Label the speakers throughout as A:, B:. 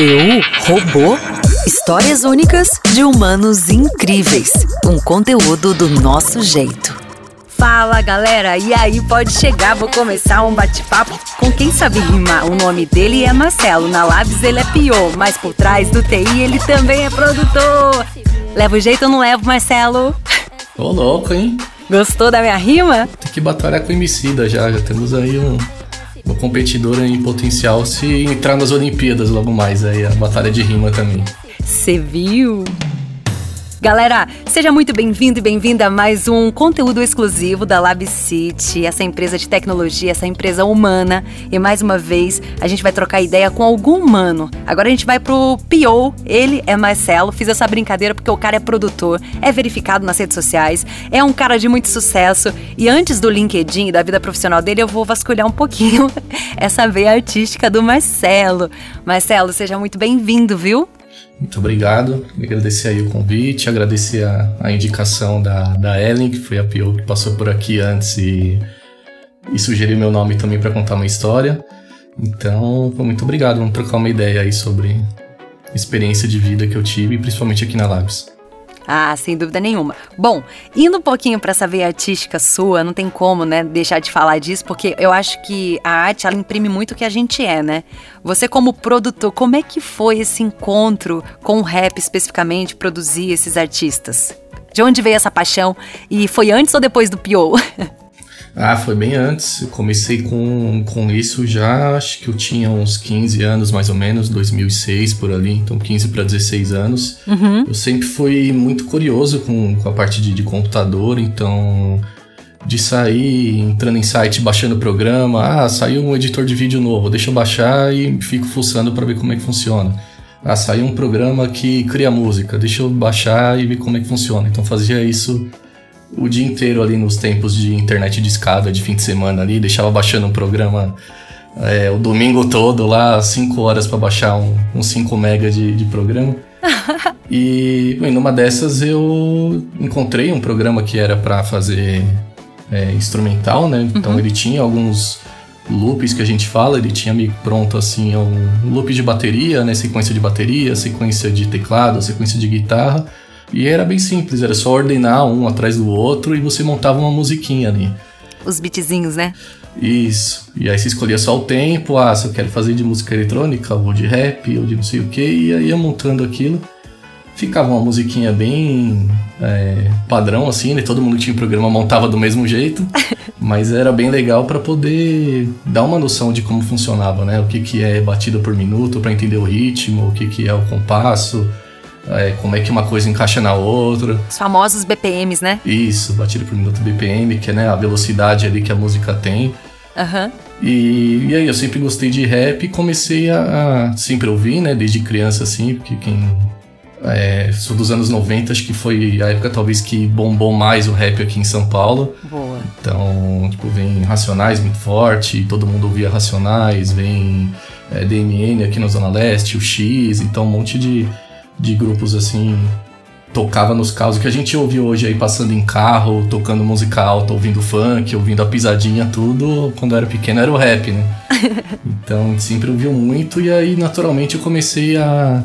A: Eu, Robô? Histórias únicas de humanos incríveis. Um conteúdo do nosso jeito. Fala galera, e aí pode chegar, vou começar um bate-papo com quem sabe rimar. O nome dele é Marcelo, na Labs ele é Pio, mas por trás do TI ele também é produtor. Leva o jeito ou não levo, Marcelo?
B: Ô louco, hein?
A: Gostou da minha rima?
B: Tem que batalhar com o Emicida já, já temos aí um, competidora em potencial se entrar nas Olimpíadas logo mais, aí a batalha de rima também.
A: Você viu? Galera, seja muito bem-vindo e bem-vinda a mais um conteúdo exclusivo da Lab City, essa empresa de tecnologia, essa empresa humana. E mais uma vez, a gente vai trocar ideia com algum humano. Agora a gente vai pro P.O., ele é Marcelo. Fiz essa brincadeira porque o cara é produtor, é verificado nas redes sociais, é um cara de muito sucesso. E antes do LinkedIn e da vida profissional dele, eu vou vasculhar um pouquinho essa veia artística do Marcelo. Marcelo, seja muito bem-vindo, viu?
B: Muito obrigado. Agradecer aí o convite, agradecer a, a indicação da, da Ellen, que foi a PO que passou por aqui antes e, e sugeriu meu nome também para contar uma história. Então, muito obrigado. Vamos trocar uma ideia aí sobre experiência de vida que eu tive, principalmente aqui na Labs.
A: Ah, sem dúvida nenhuma. Bom, indo um pouquinho para essa veia artística sua, não tem como, né, deixar de falar disso, porque eu acho que a arte ela imprime muito o que a gente é, né? Você como produtor, como é que foi esse encontro com o rap especificamente, produzir esses artistas? De onde veio essa paixão? E foi antes ou depois do Pio?
B: Ah, foi bem antes. Eu comecei com, com isso já, acho que eu tinha uns 15 anos mais ou menos, 2006 por ali, então 15 para 16 anos. Uhum. Eu sempre fui muito curioso com, com a parte de, de computador, então de sair entrando em site, baixando o programa, ah, saiu um editor de vídeo novo, deixa eu baixar e fico fuçando para ver como é que funciona. Ah, saiu um programa que cria música, deixa eu baixar e ver como é que funciona. Então fazia isso o dia inteiro ali nos tempos de internet de escada, de fim de semana ali, deixava baixando um programa é, o domingo todo lá, 5 horas para baixar um, um 5 mega de, de programa. e bem, numa dessas eu encontrei um programa que era para fazer é, instrumental, né? Então uhum. ele tinha alguns loops que a gente fala, ele tinha meio pronto assim um loop de bateria, né? Sequência de bateria, sequência de teclado, sequência de guitarra. E era bem simples, era só ordenar um atrás do outro e você montava uma musiquinha ali.
A: Os beatzinhos, né?
B: Isso. E aí você escolhia só o tempo, ah, se eu quero fazer de música eletrônica, ou de rap, ou de não sei o que, e aí ia montando aquilo. Ficava uma musiquinha bem é, padrão, assim, né? Todo mundo tinha um programa, montava do mesmo jeito. mas era bem legal para poder dar uma noção de como funcionava, né? O que, que é batida por minuto, para entender o ritmo, o que, que é o compasso é, como é que uma coisa encaixa na outra.
A: Os famosos BPMs, né?
B: Isso, batida por minuto BPM, que é né, a velocidade ali que a música tem.
A: Uhum.
B: E, e aí eu sempre gostei de rap e comecei a, a sempre ouvir, né, desde criança assim, porque quem é, sou dos anos 90, acho que foi a época talvez que bombou mais o rap aqui em São Paulo.
A: Boa.
B: Então, tipo, vem Racionais muito forte, todo mundo ouvia Racionais, vem é, DMN aqui na Zona Leste, o X, então um monte de, de grupos assim tocava nos carros que a gente ouve hoje aí passando em carro, tocando música alta, ouvindo funk, ouvindo a pisadinha, tudo, quando eu era pequeno era o rap, né? então sempre ouviu muito e aí naturalmente eu comecei a,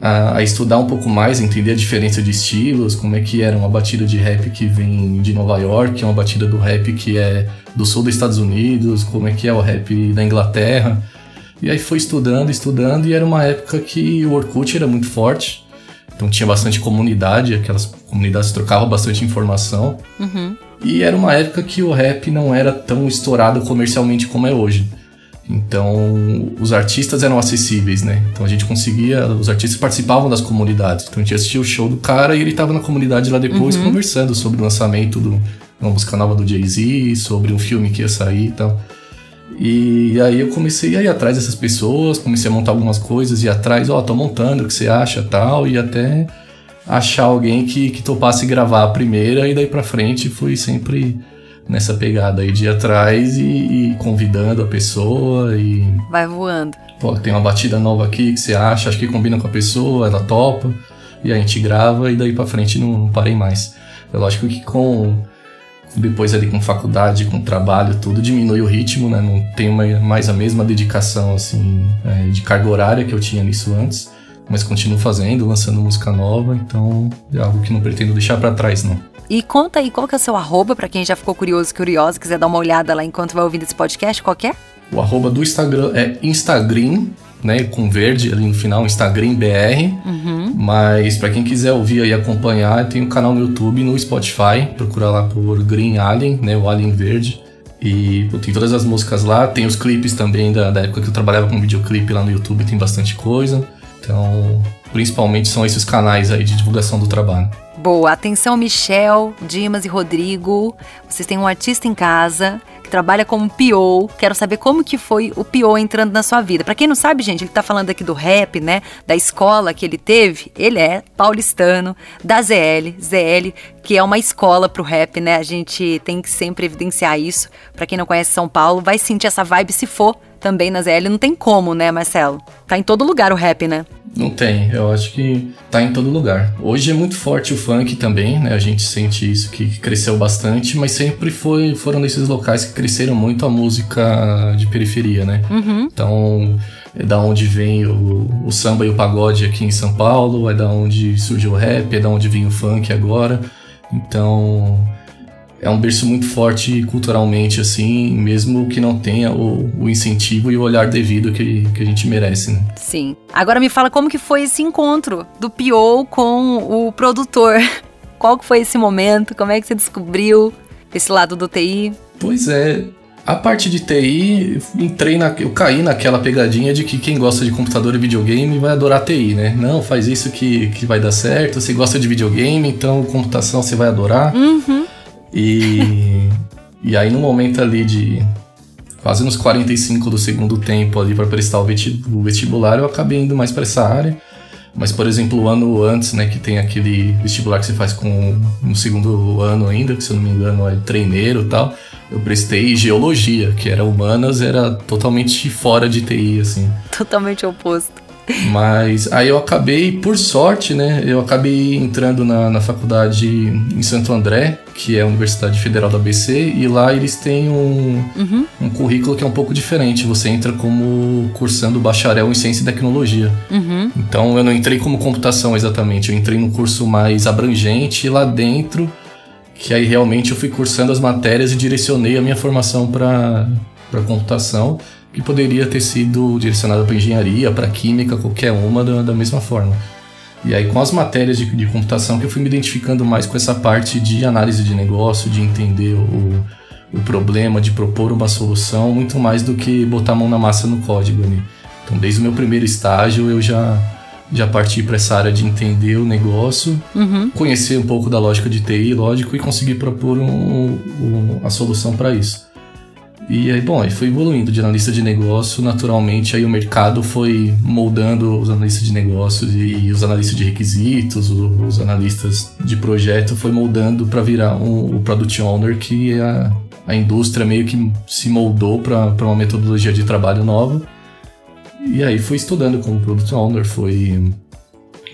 B: a, a, estudar um pouco mais, entender a diferença de estilos, como é que era uma batida de rap que vem de Nova York, uma batida do rap que é do sul dos Estados Unidos, como é que é o rap da Inglaterra. E aí foi estudando, estudando, e era uma época que o Orkut era muito forte. Então tinha bastante comunidade, aquelas comunidades trocavam bastante informação.
A: Uhum.
B: E era uma época que o rap não era tão estourado comercialmente como é hoje. Então, os artistas eram acessíveis, né? Então a gente conseguia, os artistas participavam das comunidades. Então a gente assistia o show do cara e ele estava na comunidade lá depois uhum. conversando sobre o lançamento de uma música nova do Jay-Z, sobre um filme que ia sair e tal. E aí eu comecei a ir atrás dessas pessoas, comecei a montar algumas coisas, ir atrás, ó, oh, tô montando, o que você acha, tal, e até achar alguém que, que topasse gravar a primeira, e daí pra frente fui sempre nessa pegada aí de ir atrás e, e convidando a pessoa e...
A: Vai voando.
B: Pô, tem uma batida nova aqui que você acha, acho que combina com a pessoa, ela topa, e a gente grava, e daí pra frente não, não parei mais. É lógico que com depois ali com faculdade, com trabalho, tudo diminui o ritmo, né? Não tenho mais a mesma dedicação, assim, é, de carga horária que eu tinha nisso antes. Mas continuo fazendo, lançando música nova, então é algo que não pretendo deixar para trás, não.
A: E conta aí qual que é o seu arroba, para quem já ficou curioso, curiosa, quiser dar uma olhada lá enquanto vai ouvindo esse podcast, qual é?
B: O arroba do Instagram é Instagram, né, com verde ali no final, Instagram BR. Uhum. Mas para quem quiser ouvir e acompanhar, tem um canal no YouTube, no Spotify, procura lá por Green Alien, né, o Alien Verde. E pô, tem todas as músicas lá, tem os clipes também da, da época que eu trabalhava com videoclipe lá no YouTube, tem bastante coisa. Então, principalmente são esses canais aí de divulgação do trabalho.
A: Boa, atenção Michel, Dimas e Rodrigo. Vocês têm um artista em casa trabalha como PO. Quero saber como que foi o PO entrando na sua vida. Para quem não sabe, gente, ele tá falando aqui do rap, né? Da escola que ele teve. Ele é paulistano, da ZL. ZL, que é uma escola pro rap, né? A gente tem que sempre evidenciar isso. Para quem não conhece São Paulo, vai sentir essa vibe se for também na ZL. Não tem como, né, Marcelo? Tá em todo lugar o rap, né?
B: Não tem, eu acho que tá em todo lugar. Hoje é muito forte o funk também, né? A gente sente isso que cresceu bastante, mas sempre foi, foram nesses locais que cresceram muito a música de periferia, né? Uhum. Então, é da onde vem o, o, samba e o pagode aqui em São Paulo, é da onde surgiu o rap, é da onde vem o funk agora. Então, é um berço muito forte culturalmente, assim, mesmo que não tenha o, o incentivo e o olhar devido que, que a gente merece, né?
A: Sim. Agora me fala como que foi esse encontro do Pio com o produtor. Qual que foi esse momento? Como é que você descobriu esse lado do TI?
B: Pois é, a parte de TI, entrei na, eu caí naquela pegadinha de que quem gosta de computador e videogame vai adorar TI, né? Não, faz isso que, que vai dar certo. Você gosta de videogame, então computação você vai adorar. Uhum. E, e aí no momento ali de quase nos 45 do segundo tempo ali para prestar o vestibular, eu acabei indo mais para essa área. Mas, por exemplo, o ano antes, né, que tem aquele vestibular que você faz com no segundo ano ainda, que se eu não me engano é treineiro e tal, eu prestei geologia, que era humanas, era totalmente fora de TI, assim.
A: Totalmente oposto.
B: Mas aí eu acabei, por sorte, né? Eu acabei entrando na, na faculdade em Santo André, que é a Universidade Federal da ABC, e lá eles têm um, uhum. um currículo que é um pouco diferente. Você entra como cursando bacharel em ciência e tecnologia. Uhum. Então eu não entrei como computação exatamente, eu entrei num curso mais abrangente e lá dentro, que aí realmente eu fui cursando as matérias e direcionei a minha formação para computação que poderia ter sido direcionada para engenharia, para química, qualquer uma da, da, mesma forma. E aí com as matérias de, de, computação que eu fui me identificando mais com essa parte de análise de negócio, de entender o, o problema, de propor uma solução, muito mais do que botar a mão na massa no código ali. Então desde o meu primeiro estágio eu já já parti para essa área de entender o negócio, uhum. conhecer um pouco da lógica de TI, lógico, e conseguir propor um, um, a solução para isso. E aí, bom, aí foi evoluindo de analista de negócio, naturalmente aí o mercado foi moldando os analistas de negócios e, os analistas de requisitos, os, os, analistas de projeto foi moldando para virar um, o Product Owner, que é a, a indústria meio que se moldou para uma metodologia de trabalho nova. E aí fui estudando como Product Owner, foi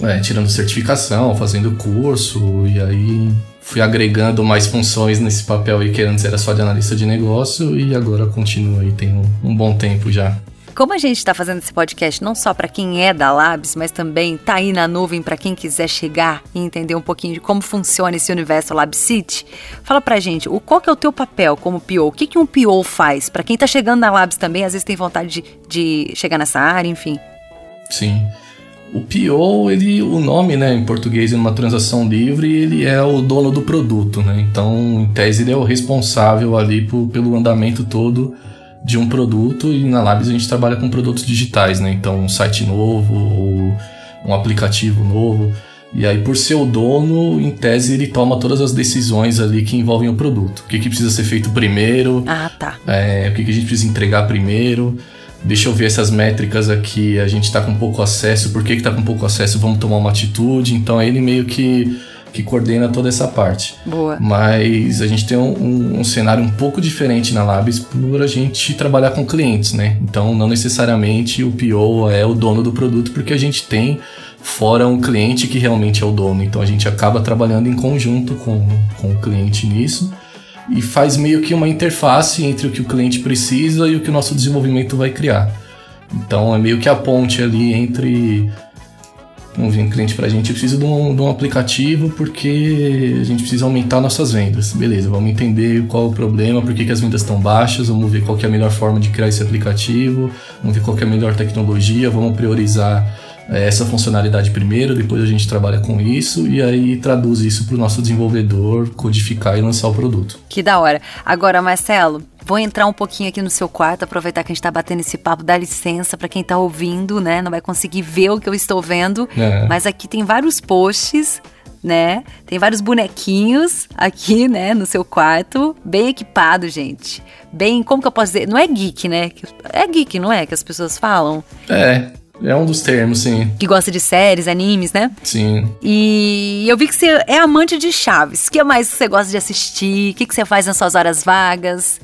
B: é, tirando certificação, fazendo curso, e aí fui agregando mais funções nesse papel aí que antes era só de analista de negócio e agora continua aí, tem um, um bom tempo já.
A: Como a gente está fazendo esse podcast não só para quem é da Labs, mas também tá aí na nuvem para quem quiser chegar e entender um pouquinho de como funciona esse universo Lab City, fala pra gente, o qual que é o teu papel como PO? O que, que um PO faz? Para quem tá chegando na Labs também, às vezes tem vontade de, de chegar nessa área, enfim.
B: Sim. O PO, ele, o nome, né, em português, em uma transação livre, ele é o dono do produto, né? Então, em tese, ele é o responsável ali por, pelo andamento todo de um produto e na Labs a gente trabalha com produtos digitais, né? Então, um site novo ou um aplicativo novo. E aí, por ser o dono, em tese, ele toma todas as decisões ali que envolvem o produto. O que, que precisa ser feito primeiro.
A: Ah, tá.
B: É, o que, que a gente precisa entregar primeiro deixa eu ver essas métricas aqui, a gente está com pouco acesso, por que está com pouco acesso, vamos tomar uma atitude. Então ele meio que, que coordena toda essa parte.
A: Boa.
B: Mas a gente tem um, um, um, cenário um pouco diferente na Labs por a gente trabalhar com clientes, né? Então não necessariamente o PO é o dono do produto, porque a gente tem fora um cliente que realmente é o dono. Então a gente acaba trabalhando em conjunto com, com o cliente nisso. E faz meio que uma interface entre o que o cliente precisa e o que o nosso desenvolvimento vai criar. Então é meio que a ponte ali entre um cliente para a gente precisa de um, de um, aplicativo porque a gente precisa aumentar nossas vendas. Beleza, vamos entender qual o problema, por que, que as vendas estão baixas, vamos ver qual é a melhor forma de criar esse aplicativo, vamos ver qual é a melhor tecnologia, vamos priorizar é, essa funcionalidade primeiro, depois a gente trabalha com isso e aí traduz isso para o nosso desenvolvedor codificar e lançar o produto.
A: Que da hora. Agora, Marcelo, Vou entrar um pouquinho aqui no seu quarto, aproveitar que a gente tá batendo esse papo, dá licença para quem tá ouvindo, né? Não vai conseguir ver o que eu estou vendo, é. mas aqui tem vários posts né? Tem vários bonequinhos aqui, né, no seu quarto, bem equipado, gente. Bem, como que eu posso dizer? Não é geek, né? É geek, não é? Que as pessoas falam.
B: É. É um dos termos, sim.
A: Que gosta de séries, animes, né?
B: Sim.
A: E eu vi que você é amante de Chaves. O que mais você gosta de assistir? O que, que você faz nas suas horas vagas?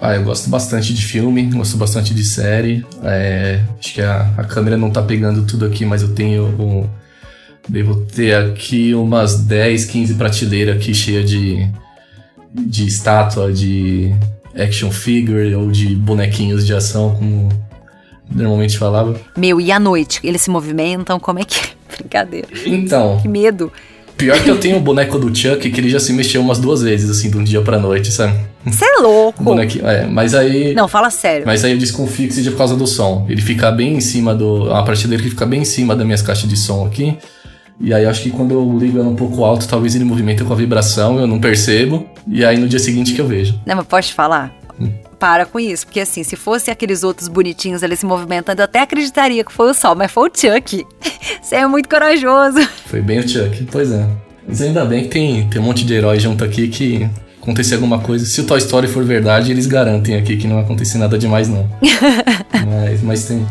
B: Ah, eu gosto bastante de filme, gosto bastante de série. É, acho que a, a, câmera não tá pegando tudo aqui, mas eu tenho um, Devo ter aqui umas 10, 15 prateleiras aqui cheia de, de estátua, de action figure ou de bonequinhos de ação, como normalmente falava.
A: Meu, e à noite? Eles se movimentam? Como é que é? Brincadeira.
B: Então.
A: Que medo.
B: Pior que eu tenho o boneco do Chuck, que ele já se mexeu umas duas vezes, assim, de um dia pra noite, sabe?
A: Você é louco!
B: Bonequinho, é, mas aí...
A: Não, fala sério.
B: Mas aí eu desconfio que seja por causa do som. Ele fica bem em cima do... Uma prateleira que fica bem em cima das minhas caixas de som aqui. E aí acho que quando eu ligo ela um pouco alto, talvez ele movimenta com a vibração, eu não percebo. E aí no dia seguinte que eu vejo.
A: Não, mas posso te falar? Hum. Para com isso, porque assim, se fosse aqueles outros bonitinhos ali se movimentando, eu até acreditaria que foi o sol, mas foi o Chuck. Você é muito corajoso.
B: Foi bem o Chuck, pois é. Mas ainda bem que tem, tem um monte de herói junto aqui que acontecer alguma coisa. Se o Toy Story for verdade, eles garantem aqui que não vai acontecer nada demais, não. mas, mas tem.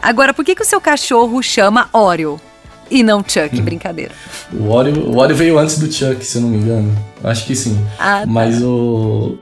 A: Agora, por que, que o seu cachorro chama Oreo? E não Chuck, hum. brincadeira.
B: O Oreo, o Oreo veio antes do Chuck, se eu não me engano. Acho que sim. Ah, tá. Mas o.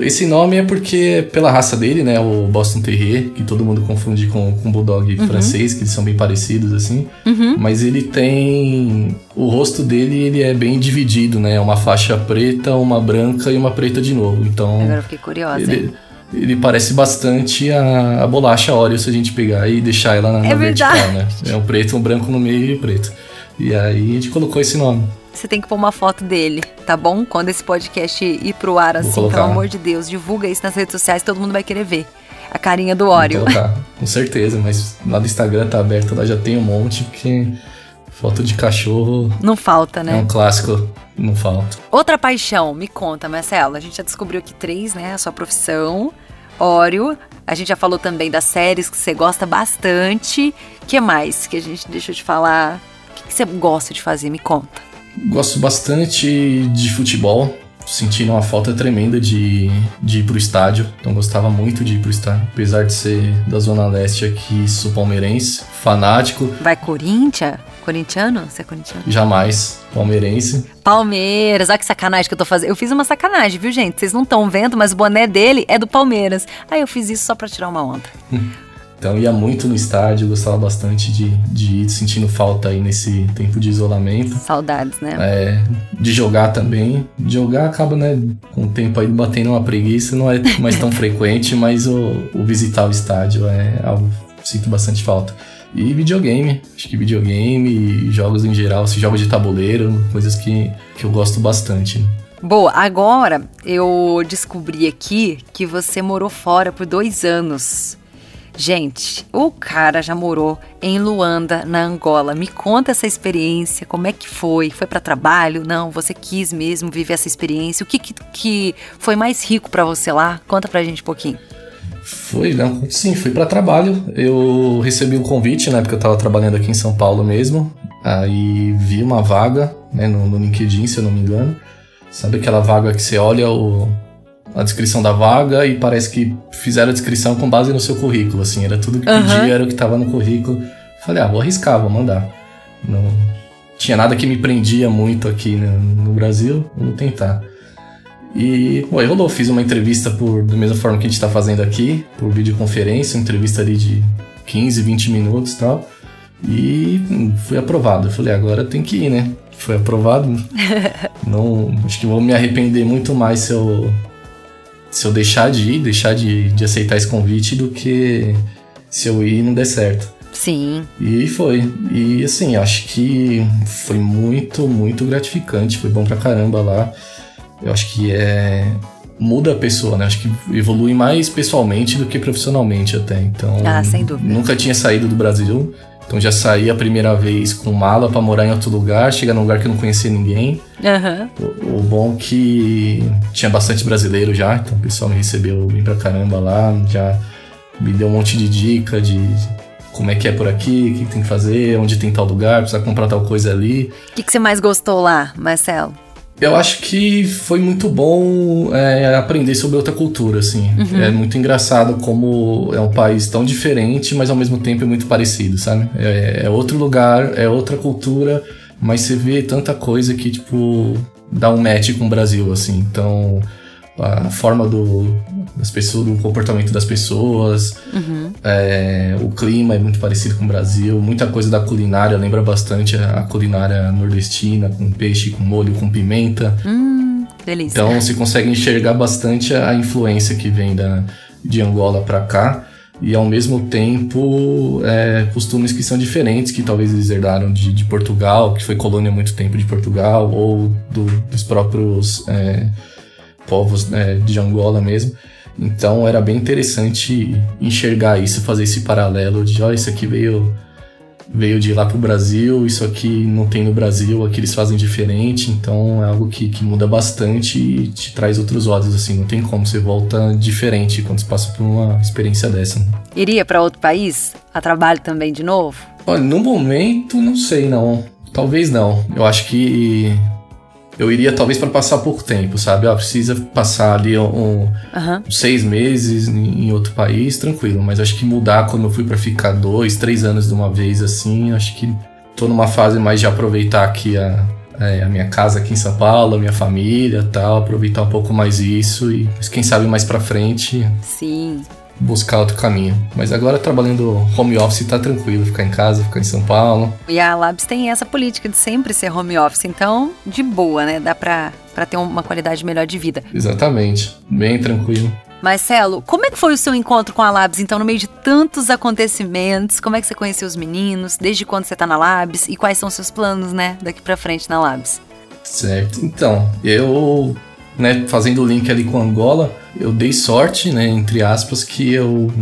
B: Esse nome é porque, é pela raça dele, né? O Boston Terrier, que todo mundo confunde com o Bulldog uhum. francês, que eles são bem parecidos, assim.
A: Uhum.
B: Mas ele tem. O rosto dele, ele é bem dividido, né? Uma faixa preta, uma branca e uma preta de novo. Então.
A: Agora eu fiquei curiosa.
B: Ele, ele parece bastante a, a bolacha Oreo se a gente pegar e deixar ela na, é na vertical, né? É um preto, um branco no meio e preto. E aí a gente colocou esse nome.
A: Você tem que pôr uma foto dele, tá bom? Quando esse podcast ir pro ar, assim, pelo amor de Deus, divulga isso nas redes sociais, todo mundo vai querer ver. A carinha do Oreo.
B: Vou colocar, com certeza, mas lá do Instagram tá aberto, lá já tem um monte, porque foto de cachorro.
A: Não falta, né?
B: É um clássico, não falta.
A: Outra paixão, me conta, Marcelo. A gente já descobriu aqui três, né? A sua profissão, Oreo. A gente já falou também das séries que você gosta bastante. que mais que a gente deixou de falar? O que, que você gosta de fazer? Me conta.
B: Gosto bastante de futebol. Sentindo uma falta tremenda de, de ir pro estádio. Então gostava muito de ir pro estádio. Apesar de ser da Zona Leste aqui, sou palmeirense, fanático.
A: Vai Corinthians? Corintiano? Você é corintiano?
B: Jamais. Palmeirense.
A: Palmeiras, olha que sacanagem que eu tô fazendo. Eu fiz uma sacanagem, viu, gente? Vocês não estão vendo, mas o boné dele é do Palmeiras. Aí eu fiz isso só pra tirar uma onda.
B: Então ia muito no estádio, gostava bastante de, de ir, sentindo falta aí nesse tempo de isolamento.
A: Saudades, né?
B: É, de jogar também. Jogar acaba, né, com o tempo aí batendo uma preguiça, não é mais tão frequente, mas o, o visitar o estádio é algo que sinto bastante falta. E videogame, acho que videogame, jogos em geral, assim, jogos de tabuleiro, coisas que, que eu gosto bastante.
A: Boa, agora eu descobri aqui que você morou fora por dois anos. Gente, o cara já morou em Luanda, na Angola. Me conta essa experiência, como é que foi? Foi para trabalho? Não, você quis mesmo viver essa experiência? O que, que, que foi mais rico para você lá? Conta pra gente um pouquinho.
B: Foi, não, sim, fui para trabalho. Eu recebi um convite, né, porque eu tava trabalhando aqui em São Paulo mesmo. Aí vi uma vaga, né, no, no LinkedIn, se eu não me engano. Sabe aquela vaga que você olha o, a descrição da vaga e parece que fizeram a descrição com base no seu currículo, assim, era tudo que uhum. pedia, era o que estava no currículo. Falei, ah, vou arriscar, vou mandar. Não tinha nada que me prendia muito aqui no, no Brasil, vou tentar. E, bom, rolou, fiz uma entrevista por, da mesma forma que a gente está fazendo aqui, por videoconferência, uma entrevista ali de 15, 20 minutos e tal. E fui aprovado. Eu falei, agora tem que ir, né? foi aprovado. não, acho que vou me arrepender muito mais se eu se eu deixar de ir, deixar de, de aceitar esse convite do que se eu ir e não der certo.
A: Sim.
B: E foi. E assim, acho que foi muito, muito gratificante. Foi bom pra caramba lá. Eu acho que é. Muda a pessoa, né? Acho que evolui mais pessoalmente do que profissionalmente até. Então.
A: Ah, sem dúvida.
B: Nunca tinha saído do Brasil. Então já saí a primeira vez com mala para morar em outro lugar, chegar num lugar que eu não conhecia ninguém.
A: Uhum.
B: O, o bom é que tinha bastante brasileiro já, então o pessoal me recebeu bem pra caramba lá, já me deu um monte de dica de como é que é por aqui, o que tem que fazer, onde tem tal lugar, precisa comprar tal coisa ali.
A: O que, que você mais gostou lá, Marcelo?
B: Eu acho que foi muito bom é, aprender sobre outra cultura, assim. Uhum. É muito engraçado como é um país tão diferente, mas ao mesmo tempo é muito parecido, sabe? É, é outro lugar, é outra cultura, mas você vê tanta coisa que, tipo, dá um match com o Brasil, assim. Então, a forma do, das pessoas, do comportamento das pessoas, uhum. é, o clima é muito parecido com o Brasil, muita coisa da culinária lembra bastante a culinária nordestina, com peixe, com molho, com pimenta.
A: Hum, delícia.
B: Então você consegue enxergar bastante a influência que vem da, de Angola para cá e ao mesmo tempo é, costumes que são diferentes, que talvez eles herdaram de, de, Portugal, que foi colônia há muito tempo de Portugal, ou do, dos próprios é, povos né, de Angola mesmo. Então era bem interessante enxergar isso, fazer esse paralelo de, ó, oh, isso aqui veio veio de lá pro Brasil, isso aqui não tem no Brasil, aqui eles fazem diferente, então é algo que, que muda bastante e te traz outros olhos, assim, não tem como, você volta diferente quando você passa por uma experiência dessa. Né?
A: Iria para outro país? A trabalho também de novo?
B: Olha, no momento, não sei não. Talvez não. Eu acho que eu iria talvez para passar pouco tempo, sabe? Ah, precisa passar ali um, uhum. seis meses em outro país, tranquilo. Mas acho que mudar quando eu fui para ficar dois, três anos de uma vez, assim, acho que tô numa fase mais de aproveitar aqui a, é, a minha casa aqui em São Paulo, a minha família tal, aproveitar um pouco mais isso e quem sabe mais para frente.
A: Sim
B: buscar outro caminho. Mas agora trabalhando home office tá tranquilo, ficar em casa, ficar em São Paulo.
A: E a Labs tem essa política de sempre ser home office, então de boa, né? Dá pra, pra ter uma qualidade melhor de vida.
B: Exatamente, bem tranquilo.
A: Marcelo, como é que foi o seu encontro com a Labs, então, no meio de tantos acontecimentos? Como é que você conheceu os meninos? Desde quando você tá na Labs? E quais são os seus planos, né, daqui pra frente na Labs?
B: Certo. Então, eu né, fazendo o link ali com Angola, eu dei sorte, né, entre aspas, que eu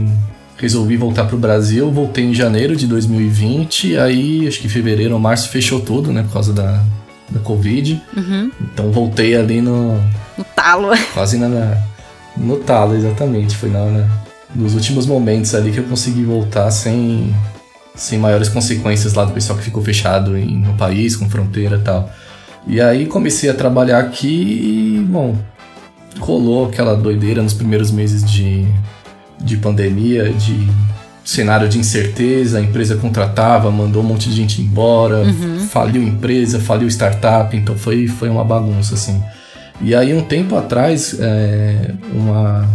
B: resolvi voltar para o Brasil. Voltei em janeiro de 2020, aí acho que fevereiro ou março fechou tudo, né, por causa da, da Covid.
A: Uhum.
B: Então voltei ali no.
A: No talo.
B: Quase na. No talo, exatamente. Foi na, na, nos últimos momentos ali que eu consegui voltar sem, sem maiores consequências lá do pessoal que ficou fechado em, no país, com fronteira e tal. E aí comecei a trabalhar aqui e, bom, rolou aquela doideira nos primeiros meses de, de pandemia, de cenário de incerteza, a empresa contratava, mandou um monte de gente embora, uhum. faliu empresa, faliu startup, então foi, foi uma bagunça, assim. E aí, um tempo atrás, é, uma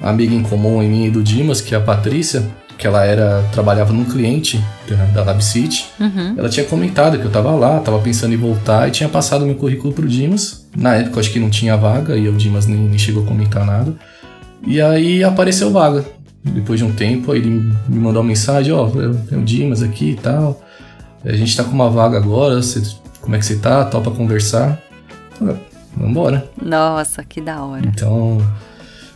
B: amiga em comum em mim e do Dimas, que é a Patrícia, que ela era trabalhava num cliente da, da LabCity.
A: Uhum.
B: Ela tinha comentado que eu tava lá, tava pensando em voltar e tinha passado meu currículo pro Dimas. Na época acho que não tinha vaga e o Dimas nem, nem chegou a comentar nada. E aí apareceu vaga. Depois de um tempo, ele me mandou uma mensagem, ó, oh, tem o Dimas aqui e tal. A gente tá com uma vaga agora, você, como é que você tá? Topa conversar? Vambora.
A: Nossa, que da hora.
B: Então,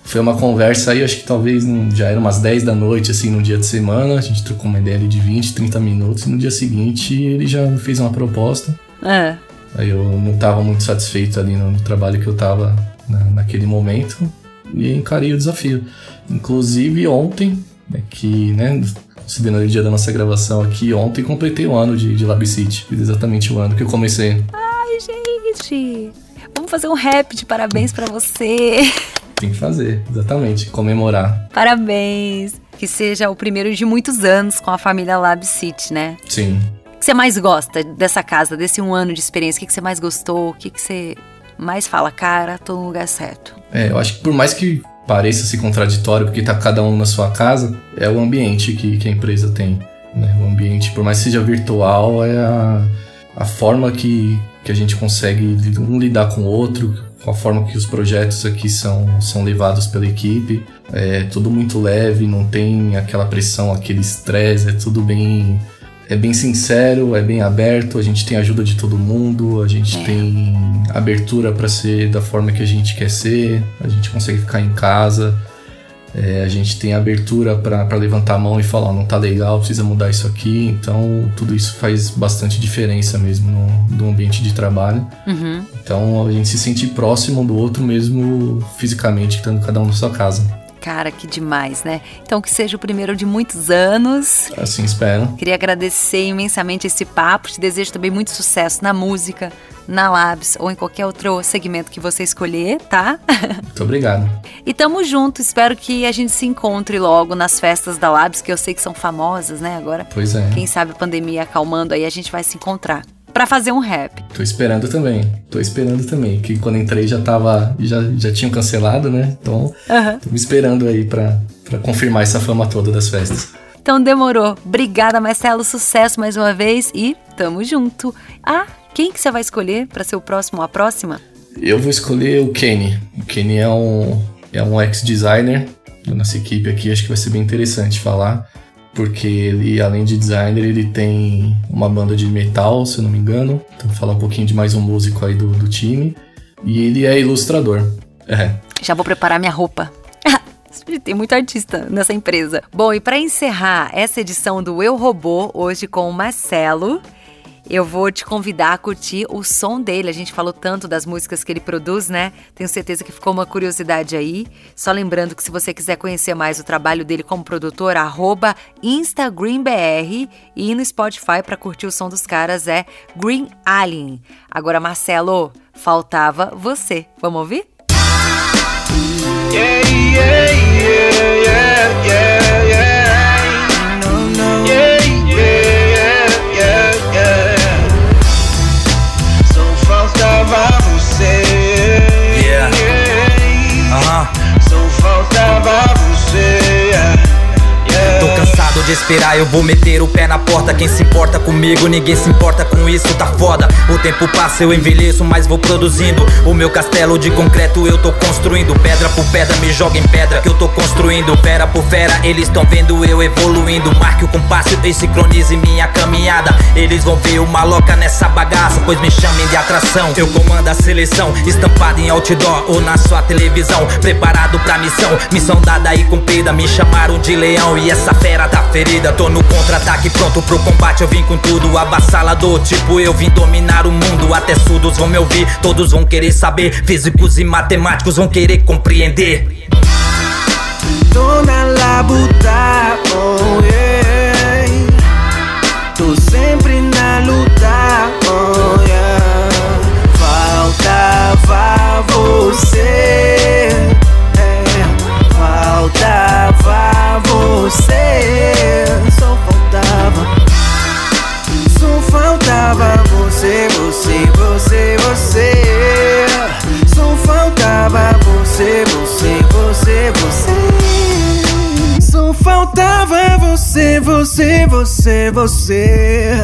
B: foi uma conversa aí, acho que talvez já era umas 10 da noite, assim, no dia de semana. A gente trocou uma ideia de 20, 30 minutos. E no dia seguinte ele já fez uma proposta.
A: É.
B: Aí eu não estava muito satisfeito ali no, no, trabalho que eu estava na, naquele momento. E encarei o desafio. Inclusive ontem, né, que, né, considerando o dia da nossa gravação aqui, ontem completei o um ano de, de Lab City. Fiz exatamente o ano que eu comecei.
A: Ai, gente! Vamos fazer um rap de parabéns para você.
B: Tem que fazer, exatamente, comemorar.
A: Parabéns! Que seja o primeiro de muitos anos com a família Lab City, né?
B: Sim.
A: O que você mais gosta dessa casa, desse um ano de experiência? O que você mais gostou? O que você mais fala, cara, tô no lugar certo?
B: É, eu acho que por mais que pareça se contraditório, porque tá cada um na sua casa, é o ambiente que, que a empresa tem. Né? O ambiente, por mais que seja virtual, é a, a forma que, que a gente consegue um lidar com o outro, com a forma que os projetos aqui são, são levados pela equipe. É tudo muito leve, não tem aquela pressão, aquele estresse, é tudo bem é bem sincero, é bem aberto, a gente tem ajuda de todo mundo, a gente é. tem abertura para ser da forma que a gente quer ser, a gente consegue ficar em casa, é, a gente tem abertura para levantar a mão e falar: não tá legal, precisa mudar isso aqui. Então, tudo isso faz bastante diferença mesmo no, no ambiente de trabalho. Uhum. Então, a gente se sente próximo do outro mesmo fisicamente, estando cada um na sua casa.
A: Cara, que demais, né? Então, que seja o primeiro de muitos anos.
B: Assim espero.
A: Queria agradecer imensamente esse papo. Te desejo também muito sucesso na música, na Labs ou em qualquer outro segmento que você escolher, tá?
B: Muito obrigado.
A: e tamo junto. Espero que a gente se encontre logo nas festas da Labs, que eu sei que são famosas, né? Agora.
B: Pois é.
A: Quem sabe a pandemia acalmando aí, a gente vai se encontrar para fazer um rap.
B: Tô esperando também. Tô esperando também. Que quando entrei já tava. Já, já tinham cancelado, né? Então, uhum. tô me esperando aí pra, pra confirmar essa fama toda das festas.
A: Então demorou. Obrigada, Marcelo. Sucesso mais uma vez e tamo junto. Ah, quem que você vai escolher para ser o próximo ou a próxima?
B: Eu vou escolher o Kenny. O Kenny é um, é um ex-designer da nossa equipe aqui. Acho que vai ser bem interessante falar porque ele, além de designer, ele tem uma banda de metal, se eu não me engano. Então, falar um pouquinho de mais um músico aí do, do time. E ele é ilustrador. É.
A: Já vou preparar minha roupa. Tem muito artista nessa empresa. Bom, e para encerrar essa edição do Eu Robô, hoje com o Marcelo, eu vou te convidar a curtir o som dele. A gente falou tanto das músicas que ele produz, né? Tenho certeza que ficou uma curiosidade aí. Só lembrando que se você quiser conhecer mais o trabalho dele como produtor, arroba InstaGreenBR e no Spotify para curtir o som dos caras é Green Alien. Agora, Marcelo, faltava você. Vamos ouvir? Yeah, yeah, yeah. I've ever seen.
C: De esperar, eu vou meter o pé na porta. Quem se importa comigo, ninguém se importa com isso, tá foda. O tempo passa, eu envelheço, mas vou produzindo. O meu castelo de concreto eu tô construindo. Pedra por pedra, me joga em pedra que eu tô construindo. Fera por fera, eles tão vendo eu evoluindo. Marque o compasso e sincronize minha caminhada. Eles vão ver uma louca nessa bagaça, pois me chamem de atração. Eu comando a seleção, estampado em outdoor ou na sua televisão. Preparado pra missão, missão dada e cumprida. Me chamaram de leão e essa fera tá ferida ferida, tô no contra-ataque, pronto pro combate. Eu vim com tudo, avassalador. Tipo, eu vim dominar o mundo. Até surdos vão me ouvir, todos vão querer saber. Físicos e matemáticos vão querer compreender. Tô na labuta, oh yeah. Tô sempre na luta, oh yeah. Faltava você, faltava você. você, você, você, você. Só faltava você, você, você, você. Só faltava você, você, você, você.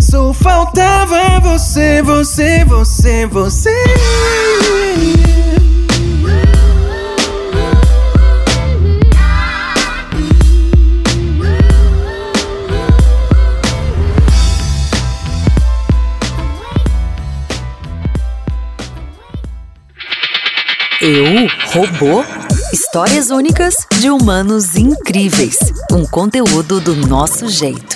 C: Só faltava você, você, você, você.
A: Eu, Robô? Histórias únicas de humanos incríveis. Um conteúdo do nosso jeito.